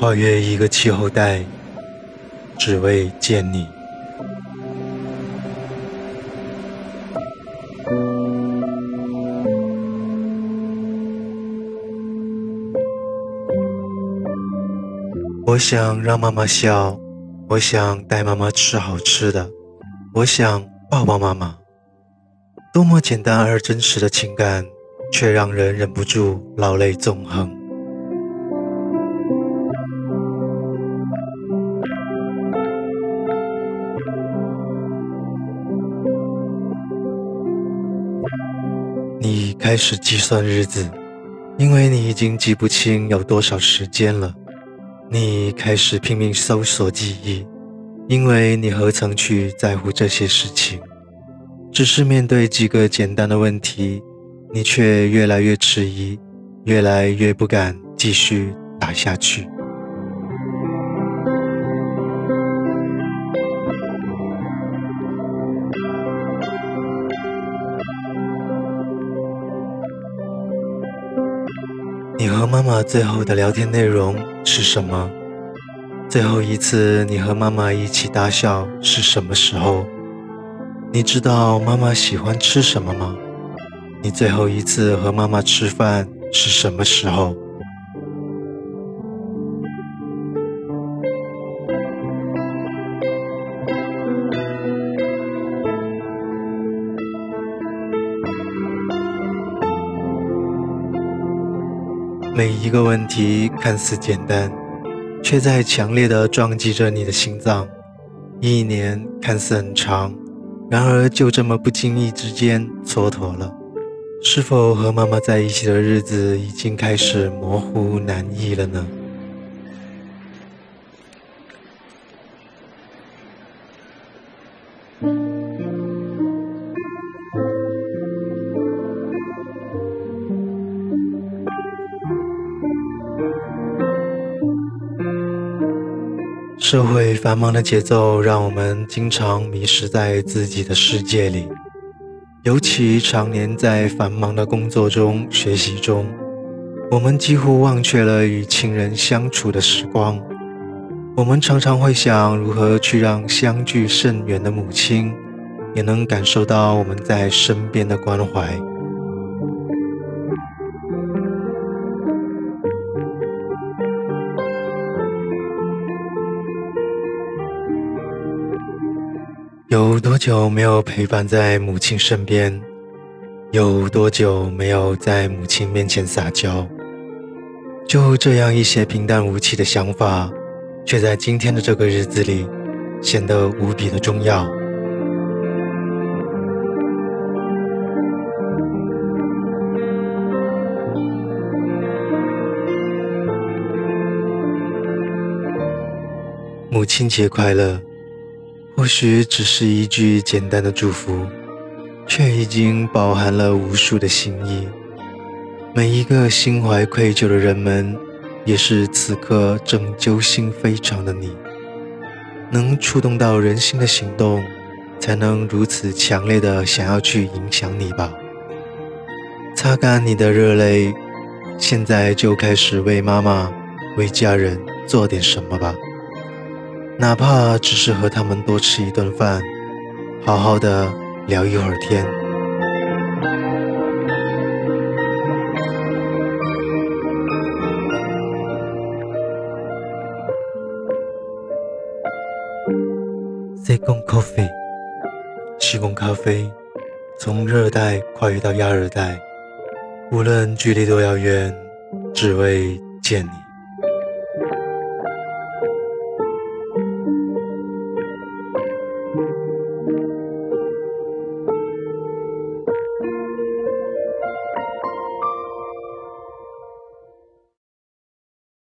跨越一个气候带，只为见你。我想让妈妈笑，我想带妈妈吃好吃的，我想抱抱妈妈。多么简单而真实的情感，却让人忍不住老泪纵横。你开始计算日子，因为你已经记不清有多少时间了。你开始拼命搜索记忆，因为你何曾去在乎这些事情？只是面对几个简单的问题，你却越来越迟疑，越来越不敢继续打下去。你和妈妈最后的聊天内容是什么？最后一次你和妈妈一起大笑是什么时候？你知道妈妈喜欢吃什么吗？你最后一次和妈妈吃饭是什么时候？每一个问题看似简单，却在强烈的撞击着你的心脏。一年看似很长，然而就这么不经意之间蹉跎了。是否和妈妈在一起的日子已经开始模糊难忆了呢？社会繁忙的节奏让我们经常迷失在自己的世界里，尤其常年在繁忙的工作中、学习中，我们几乎忘却了与亲人相处的时光。我们常常会想如何去让相距甚远的母亲也能感受到我们在身边的关怀。有多久没有陪伴在母亲身边？有多久没有在母亲面前撒娇？就这样一些平淡无奇的想法，却在今天的这个日子里显得无比的重要。母亲节快乐！或许只是一句简单的祝福，却已经饱含了无数的心意。每一个心怀愧疚的人们，也是此刻正揪心非常的你。能触动到人心的行动，才能如此强烈的想要去影响你吧。擦干你的热泪，现在就开始为妈妈、为家人做点什么吧。哪怕只是和他们多吃一顿饭，好好的聊一会儿天。西贡 coffee，西贡咖啡，从热带跨越到亚热带，无论距离多遥远，只为见你。